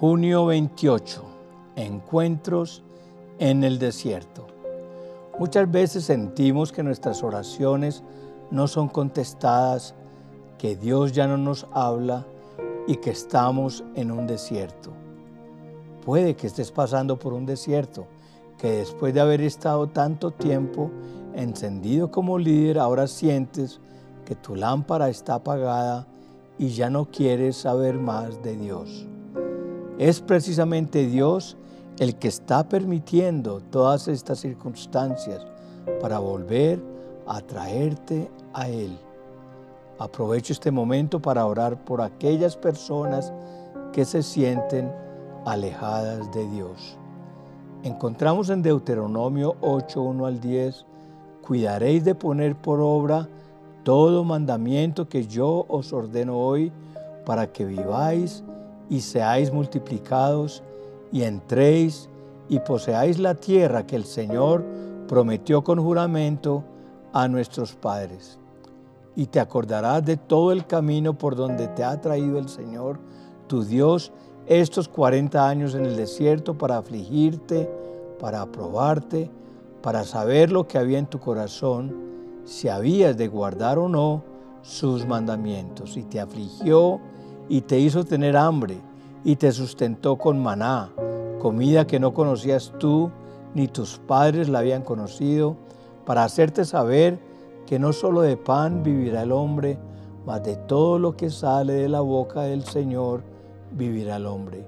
Junio 28. Encuentros en el desierto. Muchas veces sentimos que nuestras oraciones no son contestadas, que Dios ya no nos habla y que estamos en un desierto. Puede que estés pasando por un desierto, que después de haber estado tanto tiempo encendido como líder, ahora sientes que tu lámpara está apagada y ya no quieres saber más de Dios. Es precisamente Dios el que está permitiendo todas estas circunstancias para volver a traerte a Él. Aprovecho este momento para orar por aquellas personas que se sienten alejadas de Dios. Encontramos en Deuteronomio 8, 1 al 10, cuidaréis de poner por obra todo mandamiento que yo os ordeno hoy para que viváis y seáis multiplicados y entréis y poseáis la tierra que el Señor prometió con juramento a nuestros padres. Y te acordarás de todo el camino por donde te ha traído el Señor, tu Dios, estos 40 años en el desierto para afligirte, para aprobarte, para saber lo que había en tu corazón, si habías de guardar o no sus mandamientos. Y te afligió y te hizo tener hambre y te sustentó con maná, comida que no conocías tú ni tus padres la habían conocido, para hacerte saber que no solo de pan vivirá el hombre, mas de todo lo que sale de la boca del Señor vivirá el hombre.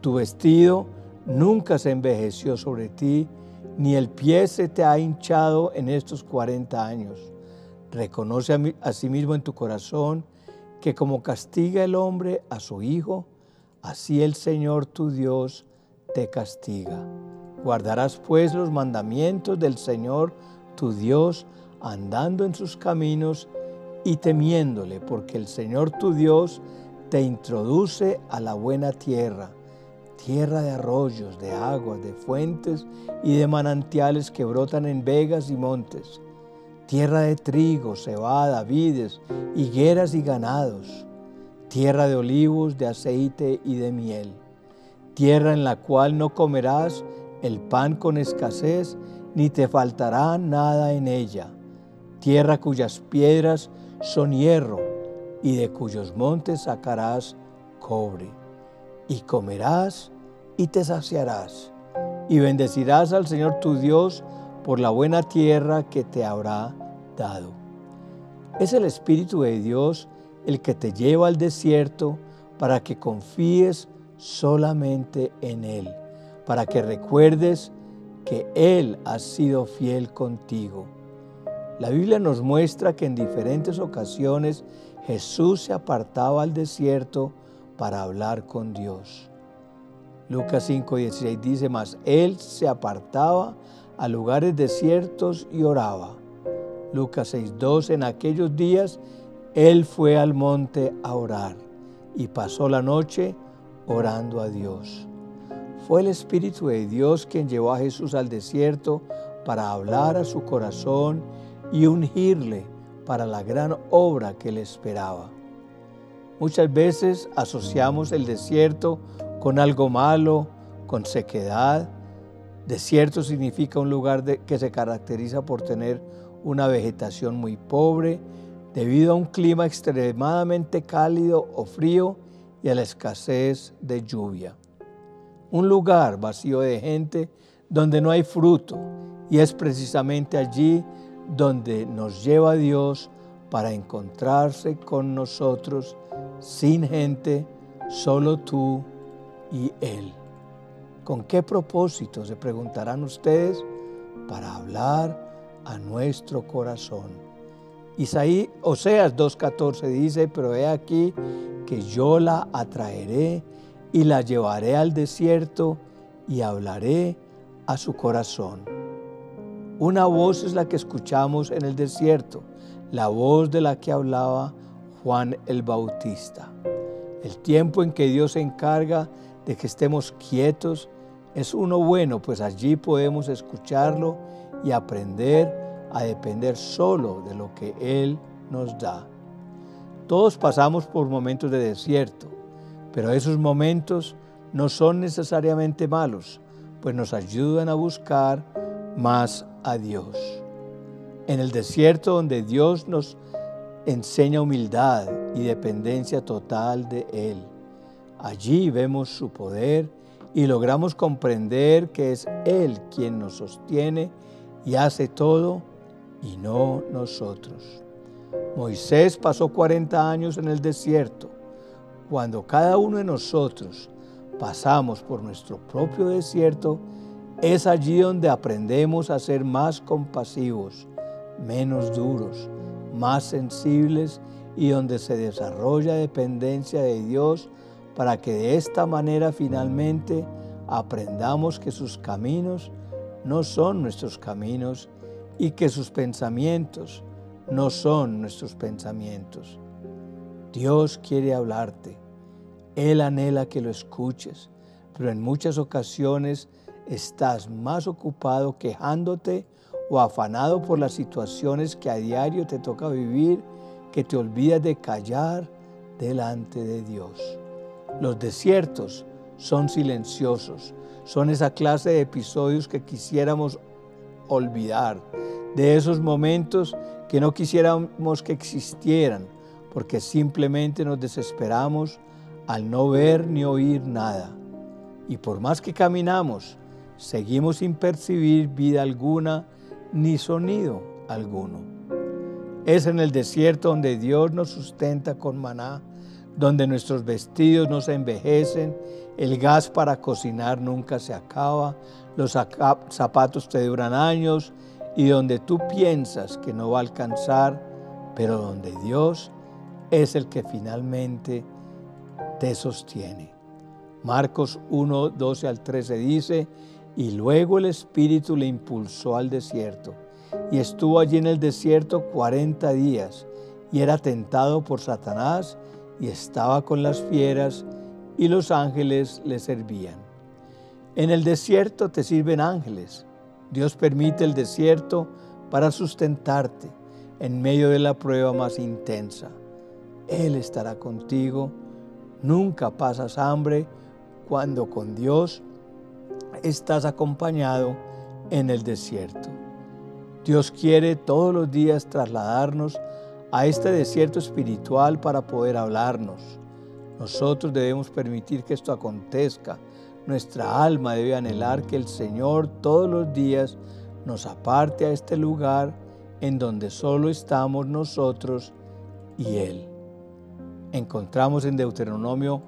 Tu vestido nunca se envejeció sobre ti, ni el pie se te ha hinchado en estos 40 años. Reconoce a, sí mismo en tu corazón que como castiga el hombre a su hijo, así el Señor tu Dios te castiga. Guardarás pues los mandamientos del Señor tu Dios, andando en sus caminos y temiéndole, porque el Señor tu Dios te introduce a la buena tierra, tierra de arroyos, de aguas, de fuentes y de manantiales que brotan en vegas y montes, tierra de trigo, cebada, vides, higueras y ganados, tierra de olivos, de aceite y de miel, tierra en la cual no comerás el pan con escasez, ni te faltará nada en ella, tierra cuyas piedras son hierro, y de cuyos montes sacarás cobre, y comerás y te saciarás, y bendecirás al Señor tu Dios por la buena tierra que te habrá dado. Es el Espíritu de Dios el que te lleva al desierto para que confíes solamente en Él, para que recuerdes que Él ha sido fiel contigo. La Biblia nos muestra que en diferentes ocasiones Jesús se apartaba al desierto para hablar con Dios. Lucas 5:16 dice, más Él se apartaba a lugares desiertos y oraba. Lucas 6:2, en aquellos días Él fue al monte a orar y pasó la noche orando a Dios. Fue el Espíritu de Dios quien llevó a Jesús al desierto para hablar a su corazón y ungirle para la gran obra que le esperaba. Muchas veces asociamos el desierto con algo malo, con sequedad. Desierto significa un lugar que se caracteriza por tener una vegetación muy pobre, debido a un clima extremadamente cálido o frío y a la escasez de lluvia un lugar vacío de gente donde no hay fruto. Y es precisamente allí donde nos lleva Dios para encontrarse con nosotros sin gente, solo tú y Él. ¿Con qué propósito? Se preguntarán ustedes, para hablar a nuestro corazón. Isaí, Oseas 2.14 dice, pero he aquí que yo la atraeré y la llevaré al desierto y hablaré a su corazón. Una voz es la que escuchamos en el desierto, la voz de la que hablaba Juan el Bautista. El tiempo en que Dios se encarga de que estemos quietos es uno bueno, pues allí podemos escucharlo y aprender a depender solo de lo que Él nos da. Todos pasamos por momentos de desierto pero esos momentos no son necesariamente malos, pues nos ayudan a buscar más a Dios. En el desierto donde Dios nos enseña humildad y dependencia total de Él. Allí vemos su poder y logramos comprender que es Él quien nos sostiene y hace todo y no nosotros. Moisés pasó 40 años en el desierto. Cuando cada uno de nosotros pasamos por nuestro propio desierto, es allí donde aprendemos a ser más compasivos, menos duros, más sensibles y donde se desarrolla dependencia de Dios para que de esta manera finalmente aprendamos que sus caminos no son nuestros caminos y que sus pensamientos no son nuestros pensamientos. Dios quiere hablarte. Él anhela que lo escuches, pero en muchas ocasiones estás más ocupado quejándote o afanado por las situaciones que a diario te toca vivir que te olvidas de callar delante de Dios. Los desiertos son silenciosos, son esa clase de episodios que quisiéramos olvidar, de esos momentos que no quisiéramos que existieran, porque simplemente nos desesperamos al no ver ni oír nada. Y por más que caminamos, seguimos sin percibir vida alguna ni sonido alguno. Es en el desierto donde Dios nos sustenta con maná, donde nuestros vestidos no se envejecen, el gas para cocinar nunca se acaba, los zapatos te duran años y donde tú piensas que no va a alcanzar, pero donde Dios es el que finalmente te sostiene. Marcos 1, 12 al 13 dice, y luego el Espíritu le impulsó al desierto, y estuvo allí en el desierto cuarenta días, y era tentado por Satanás, y estaba con las fieras, y los ángeles le servían. En el desierto te sirven ángeles. Dios permite el desierto para sustentarte en medio de la prueba más intensa. Él estará contigo. Nunca pasas hambre cuando con Dios estás acompañado en el desierto. Dios quiere todos los días trasladarnos a este desierto espiritual para poder hablarnos. Nosotros debemos permitir que esto acontezca. Nuestra alma debe anhelar que el Señor todos los días nos aparte a este lugar en donde solo estamos nosotros y Él. Encontramos en Deuteronomio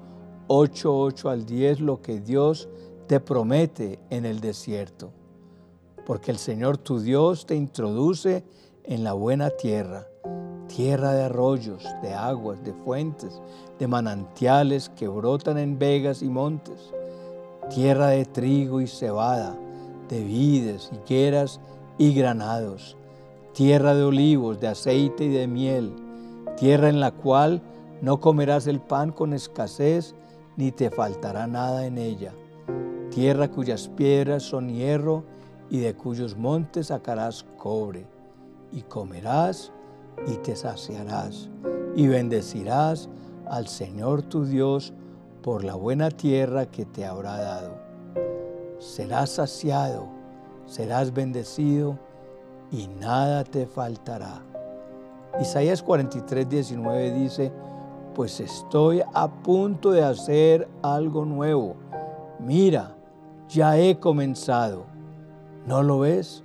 8, 8 al 10 lo que Dios te promete en el desierto, porque el Señor tu Dios te introduce en la buena tierra, tierra de arroyos, de aguas, de fuentes, de manantiales que brotan en vegas y montes, tierra de trigo y cebada, de vides, higueras y granados, tierra de olivos, de aceite y de miel, tierra en la cual no comerás el pan con escasez, ni te faltará nada en ella tierra cuyas piedras son hierro y de cuyos montes sacarás cobre, y comerás y te saciarás, y bendecirás al Señor tu Dios por la buena tierra que te habrá dado. Serás saciado, serás bendecido, y nada te faltará. Isaías 43, 19 dice, pues estoy a punto de hacer algo nuevo. Mira, ya he comenzado. ¿No lo ves?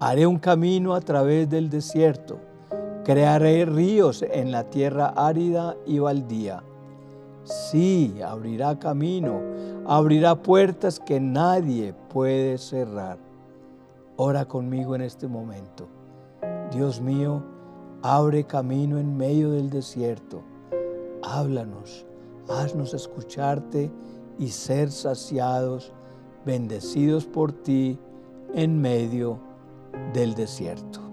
Haré un camino a través del desierto. Crearé ríos en la tierra árida y baldía. Sí, abrirá camino, abrirá puertas que nadie puede cerrar. Ora conmigo en este momento. Dios mío, abre camino en medio del desierto. Háblanos, haznos escucharte y ser saciados bendecidos por ti en medio del desierto.